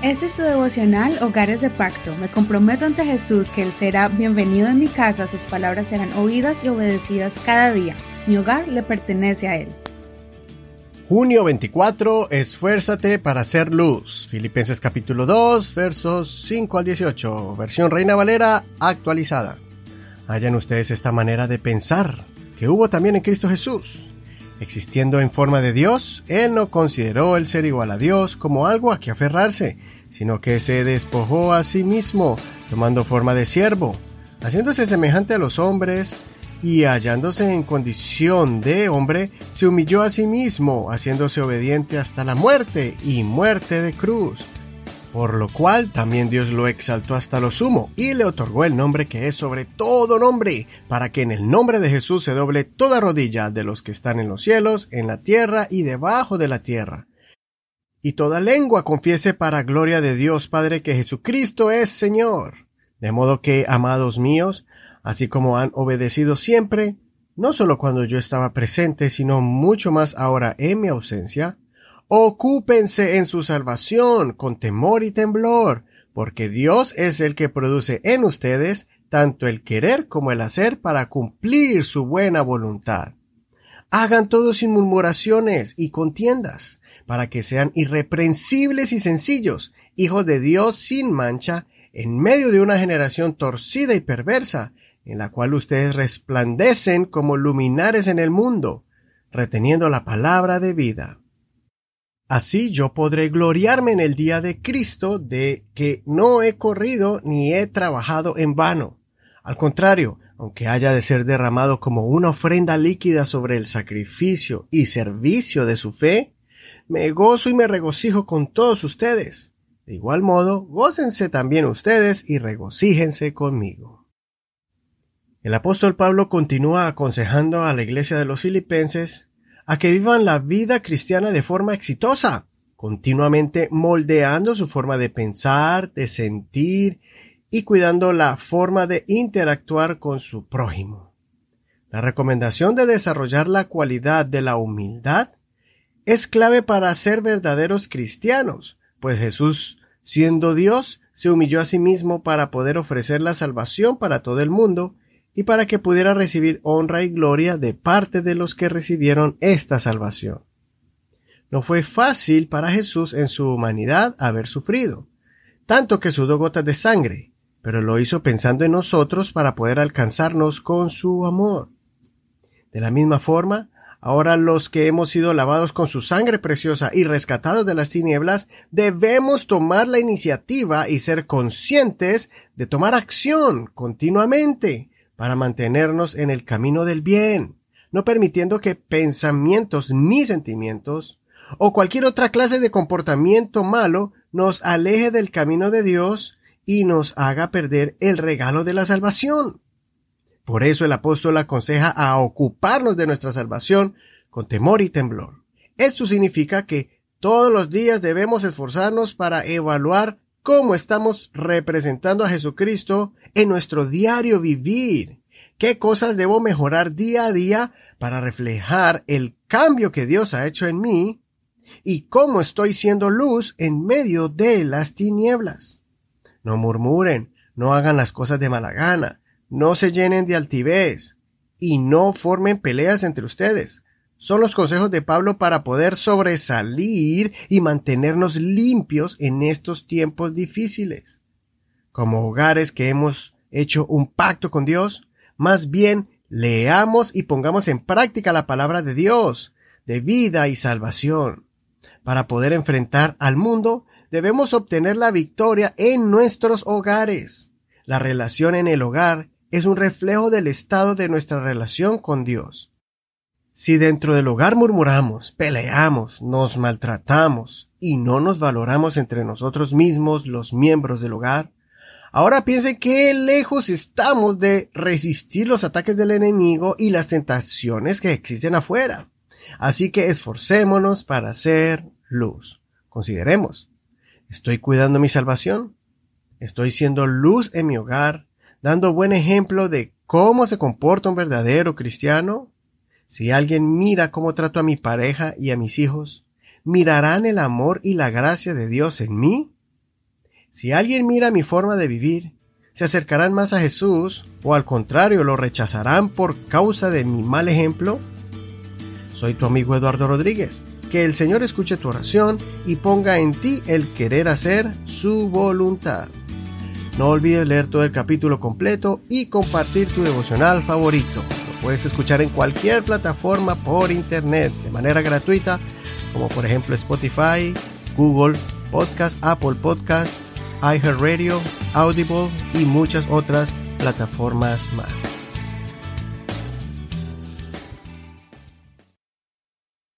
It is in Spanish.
Este es tu devocional Hogares de Pacto. Me comprometo ante Jesús que Él será bienvenido en mi casa, sus palabras serán oídas y obedecidas cada día. Mi hogar le pertenece a Él. Junio 24, esfuérzate para hacer luz. Filipenses capítulo 2, versos 5 al 18, versión Reina Valera actualizada. Hayan ustedes esta manera de pensar que hubo también en Cristo Jesús Existiendo en forma de Dios, Él no consideró el ser igual a Dios como algo a que aferrarse, sino que se despojó a sí mismo, tomando forma de siervo, haciéndose semejante a los hombres, y hallándose en condición de hombre, se humilló a sí mismo, haciéndose obediente hasta la muerte y muerte de cruz por lo cual también Dios lo exaltó hasta lo sumo y le otorgó el nombre que es sobre todo nombre, para que en el nombre de Jesús se doble toda rodilla de los que están en los cielos, en la tierra y debajo de la tierra. Y toda lengua confiese para gloria de Dios Padre que Jesucristo es Señor. De modo que, amados míos, así como han obedecido siempre, no solo cuando yo estaba presente, sino mucho más ahora en mi ausencia, Ocúpense en su salvación con temor y temblor, porque Dios es el que produce en ustedes tanto el querer como el hacer para cumplir su buena voluntad. Hagan todo sin murmuraciones y contiendas, para que sean irreprensibles y sencillos, hijos de Dios sin mancha, en medio de una generación torcida y perversa, en la cual ustedes resplandecen como luminares en el mundo, reteniendo la palabra de vida. Así yo podré gloriarme en el día de Cristo de que no he corrido ni he trabajado en vano. Al contrario, aunque haya de ser derramado como una ofrenda líquida sobre el sacrificio y servicio de su fe, me gozo y me regocijo con todos ustedes. De igual modo, gócense también ustedes y regocíjense conmigo. El apóstol Pablo continúa aconsejando a la iglesia de los filipenses a que vivan la vida cristiana de forma exitosa, continuamente moldeando su forma de pensar, de sentir y cuidando la forma de interactuar con su prójimo. La recomendación de desarrollar la cualidad de la humildad es clave para ser verdaderos cristianos, pues Jesús, siendo Dios, se humilló a sí mismo para poder ofrecer la salvación para todo el mundo y para que pudiera recibir honra y gloria de parte de los que recibieron esta salvación. No fue fácil para Jesús en su humanidad haber sufrido, tanto que sudó gotas de sangre, pero lo hizo pensando en nosotros para poder alcanzarnos con su amor. De la misma forma, ahora los que hemos sido lavados con su sangre preciosa y rescatados de las tinieblas, debemos tomar la iniciativa y ser conscientes de tomar acción continuamente para mantenernos en el camino del bien, no permitiendo que pensamientos ni sentimientos o cualquier otra clase de comportamiento malo nos aleje del camino de Dios y nos haga perder el regalo de la salvación. Por eso el apóstol aconseja a ocuparnos de nuestra salvación con temor y temblor. Esto significa que todos los días debemos esforzarnos para evaluar cómo estamos representando a Jesucristo en nuestro diario vivir. ¿Qué cosas debo mejorar día a día para reflejar el cambio que Dios ha hecho en mí? ¿Y cómo estoy siendo luz en medio de las tinieblas? No murmuren, no hagan las cosas de mala gana, no se llenen de altivez y no formen peleas entre ustedes son los consejos de Pablo para poder sobresalir y mantenernos limpios en estos tiempos difíciles. Como hogares que hemos hecho un pacto con Dios, más bien leamos y pongamos en práctica la palabra de Dios, de vida y salvación. Para poder enfrentar al mundo, debemos obtener la victoria en nuestros hogares. La relación en el hogar es un reflejo del estado de nuestra relación con Dios. Si dentro del hogar murmuramos, peleamos, nos maltratamos y no nos valoramos entre nosotros mismos, los miembros del hogar, ahora piensen qué lejos estamos de resistir los ataques del enemigo y las tentaciones que existen afuera. Así que esforcémonos para hacer luz. Consideremos, ¿estoy cuidando mi salvación? ¿Estoy siendo luz en mi hogar, dando buen ejemplo de cómo se comporta un verdadero cristiano? Si alguien mira cómo trato a mi pareja y a mis hijos, ¿mirarán el amor y la gracia de Dios en mí? Si alguien mira mi forma de vivir, se acercarán más a Jesús o al contrario lo rechazarán por causa de mi mal ejemplo. Soy tu amigo Eduardo Rodríguez. Que el Señor escuche tu oración y ponga en ti el querer hacer su voluntad. No olvides leer todo el capítulo completo y compartir tu devocional favorito. Puedes escuchar en cualquier plataforma por internet de manera gratuita, como por ejemplo Spotify, Google Podcast, Apple Podcast, iHeartRadio, Audible y muchas otras plataformas más.